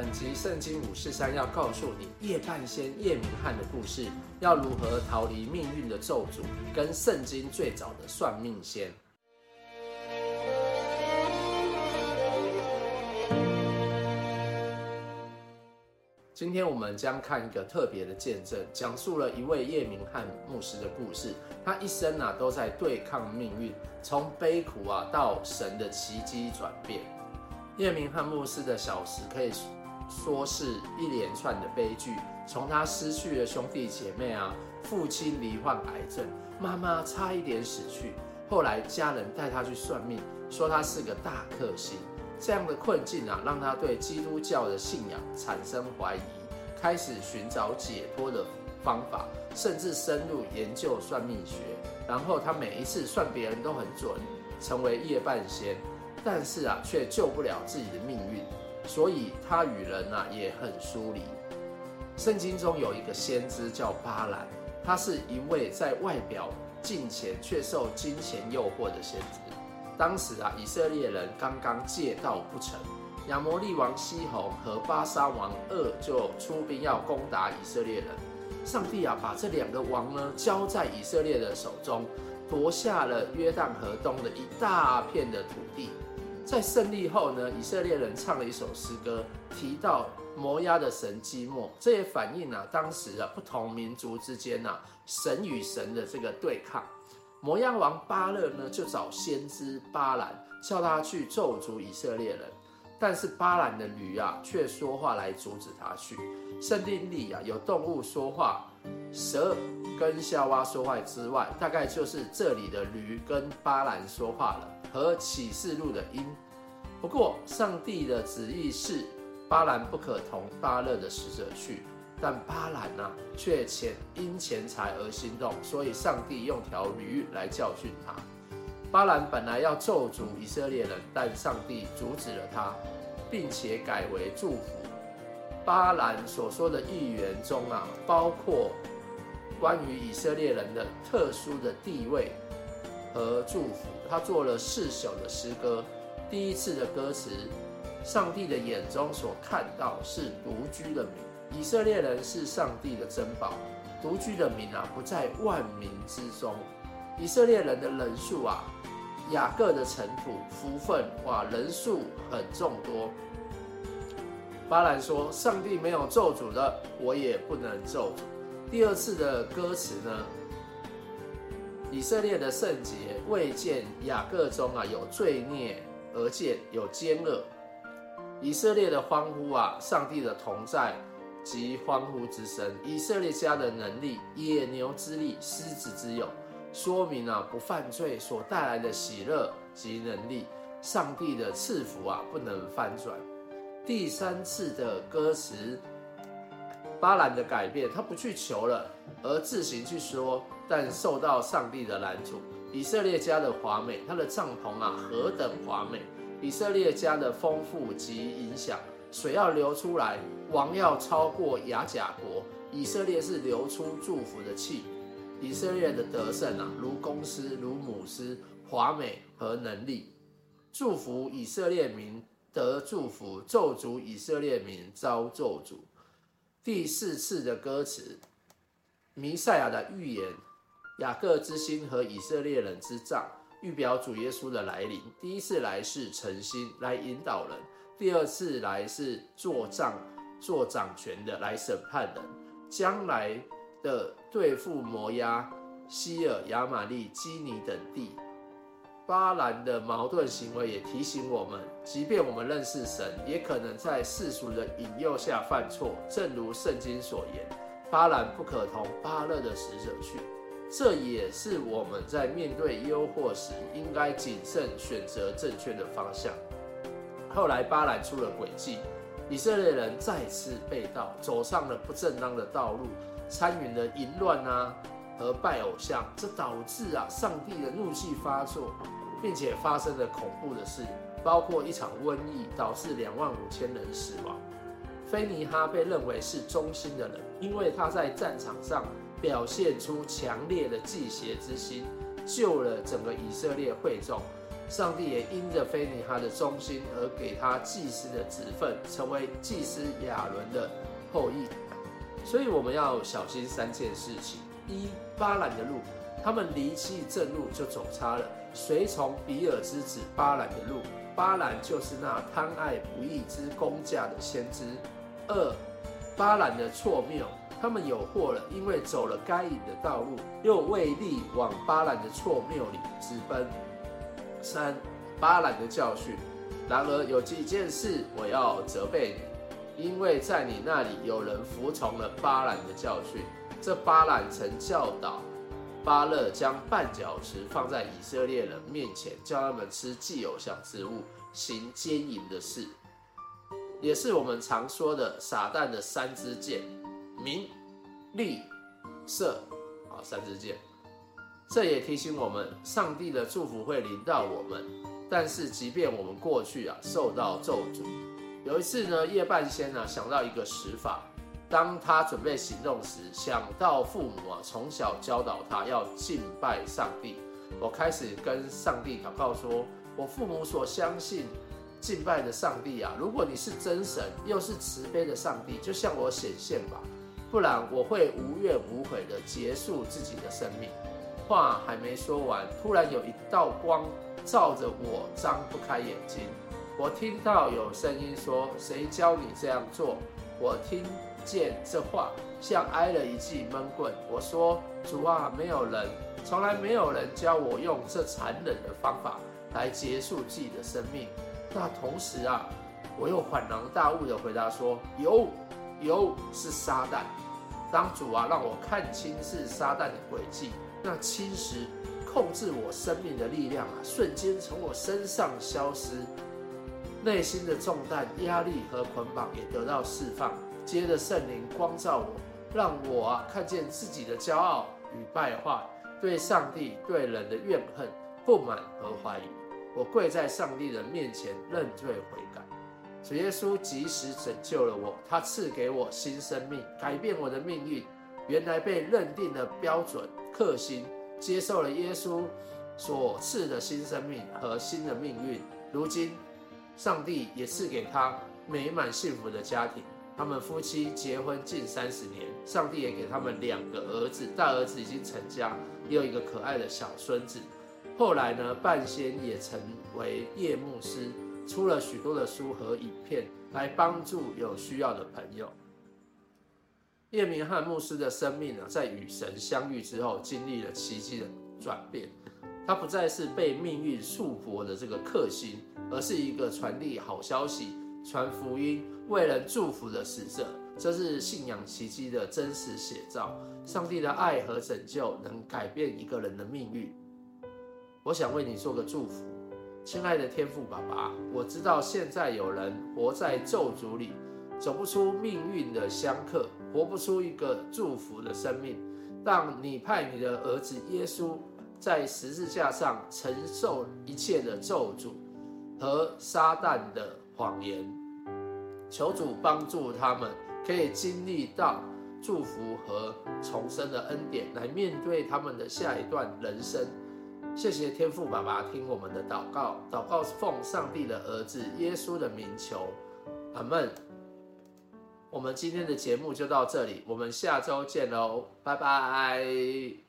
本集圣经五四三要告诉你夜半仙叶明翰的故事，要如何逃离命运的咒诅，跟圣经最早的算命仙。今天我们将看一个特别的见证，讲述了一位叶明翰牧师的故事。他一生啊都在对抗命运，从悲苦啊到神的奇迹转变。叶明翰牧师的小时可以说是一连串的悲剧，从他失去了兄弟姐妹啊，父亲罹患癌症，妈妈差一点死去，后来家人带他去算命，说他是个大克星。这样的困境啊，让他对基督教的信仰产生怀疑，开始寻找解脱的方法，甚至深入研究算命学。然后他每一次算别人都很准，成为夜半仙，但是啊，却救不了自己的命运，所以他与人啊也很疏离。圣经中有一个先知叫巴兰，他是一位在外表敬虔却受金钱诱惑的先知。当时啊，以色列人刚刚借道不成，亚摩利王西宏和巴沙王噩就出兵要攻打以色列人。上帝啊，把这两个王呢交在以色列的手中，夺下了约旦河东的一大片的土地。在胜利后呢，以色列人唱了一首诗歌，提到摩押的神基莫，这也反映了，当时啊不同民族之间啊神与神的这个对抗。摩押王巴勒呢，就找先知巴兰，叫他去咒诅以色列人。但是巴兰的驴啊，却说话来阻止他去。圣经里啊，有动物说话，蛇跟夏娃说话之外，大概就是这里的驴跟巴兰说话了，和启示录的鹰。不过，上帝的旨意是巴兰不可同巴勒的使者去。但巴兰呢、却钱因钱财而心动，所以上帝用条驴来教训他。巴兰本来要咒诅以色列人，但上帝阻止了他，并且改为祝福。巴兰所说的预言中啊，包括关于以色列人的特殊的地位和祝福。他做了四首的诗歌。第一次的歌词，上帝的眼中所看到是独居的民。以色列人是上帝的珍宝，独居的民啊，不在万民之中。以色列人的人数啊，雅各的尘土福分哇，人数很众多。巴兰说：“上帝没有咒诅的，我也不能咒诅。”第二次的歌词呢？以色列的圣洁未见雅各中啊有罪孽，而见有奸恶。以色列的欢呼啊，上帝的同在。及欢呼之声，以色列家的能力，野牛之力，狮子之勇，说明啊不犯罪所带来的喜乐及能力。上帝的赐福啊不能翻转。第三次的歌词，巴兰的改变，他不去求了，而自行去说，但受到上帝的拦阻。以色列家的华美，他的帐篷啊何等华美！以色列家的丰富及影响。水要流出来，王要超过亚甲国。以色列是流出祝福的气，以色列的得胜啊，如公司，如母狮，华美和能力。祝福以色列民得祝福，咒诅以色列民遭咒诅。第四次的歌词，弥赛亚的预言，雅各之心和以色列人之杖，预表主耶稣的来临。第一次来是诚心来引导人。第二次来是做杖、做掌权的来审判人，将来的对付摩押、西尔、亚玛利、基尼等地。巴兰的矛盾行为也提醒我们，即便我们认识神，也可能在世俗的引诱下犯错。正如圣经所言，巴兰不可同巴勒的使者去。这也是我们在面对诱惑时，应该谨慎选择正确的方向。后来巴兰出了诡计，以色列人再次被盗，走上了不正当的道路，参与了淫乱啊和拜偶像，这导致啊上帝的怒气发作，并且发生了恐怖的事，包括一场瘟疫，导致两万五千人死亡。菲尼哈被认为是忠心的人，因为他在战场上表现出强烈的祭邪之心，救了整个以色列会众。上帝也因着非尼哈的忠心而给他祭司的职分，成为祭司亚伦的后裔。所以我们要小心三件事情：一、巴兰的路，他们离弃正路就走差了，随从比尔之子巴兰的路。巴兰就是那贪爱不义之工价的先知。二、巴兰的错谬，他们有祸了，因为走了该隐的道路，又为利往巴兰的错谬里直奔。三、巴兰的教训。然而有几件事我要责备你，因为在你那里有人服从了巴兰的教训。这巴兰曾教导巴勒将绊脚石放在以色列人面前，叫他们吃祭偶像之物，行奸淫的事，也是我们常说的撒旦的三支箭：名、利、色。啊，三支箭。这也提醒我们，上帝的祝福会临到我们。但是，即便我们过去啊受到咒诅，有一次呢，夜半仙呢、想到一个使法，当他准备行动时，想到父母啊从小教导他要敬拜上帝，我开始跟上帝祷告说：“我父母所相信敬拜的上帝啊，如果你是真神，又是慈悲的上帝，就向我显现吧，不然我会无怨无悔地结束自己的生命。”话还没说完，突然有一道光照着我，张不开眼睛。我听到有声音说：“谁教你这样做？”我听见这话像挨了一记闷棍。我说：“主啊，没有人，从来没有人教我用这残忍的方法来结束自己的生命。”那同时啊，我又恍然大悟地回答说：“有，有，是撒旦。当主啊让我看清是撒旦的诡计。”那侵蚀、控制我生命的力量啊，瞬间从我身上消失，内心的重担、压力和捆绑也得到释放。接着圣灵光照我，让我啊看见自己的骄傲与败坏，对上帝、对人的怨恨、不满和怀疑。我跪在上帝的面前认罪悔改。主耶稣及时拯救了我，他赐给我新生命，改变我的命运。原来被认定的标准。克星接受了耶稣所赐的新生命和新的命运。如今，上帝也赐给他美满幸福的家庭。他们夫妻结婚近三十年，上帝也给他们两个儿子，大儿子已经成家，也有一个可爱的小孙子。后来呢，半仙也成为叶牧师，出了许多的书和影片，来帮助有需要的朋友。叶明翰牧师的生命呢，在与神相遇之后，经历了奇迹的转变。他不再是被命运束缚的这个克星，而是一个传递好消息、传福音、为人祝福的使者。这是信仰奇迹的真实写照。上帝的爱和拯救能改变一个人的命运。我想为你做个祝福，亲爱的天父爸爸，我知道现在有人活在咒诅里。走不出命运的相克，活不出一个祝福的生命。当你派你的儿子耶稣在十字架上承受一切的咒诅和撒旦的谎言，求主帮助他们可以经历到祝福和重生的恩典，来面对他们的下一段人生。谢谢天父爸爸听我们的祷告，祷告奉上帝的儿子耶稣的名求，阿门。我们今天的节目就到这里，我们下周见喽，拜拜。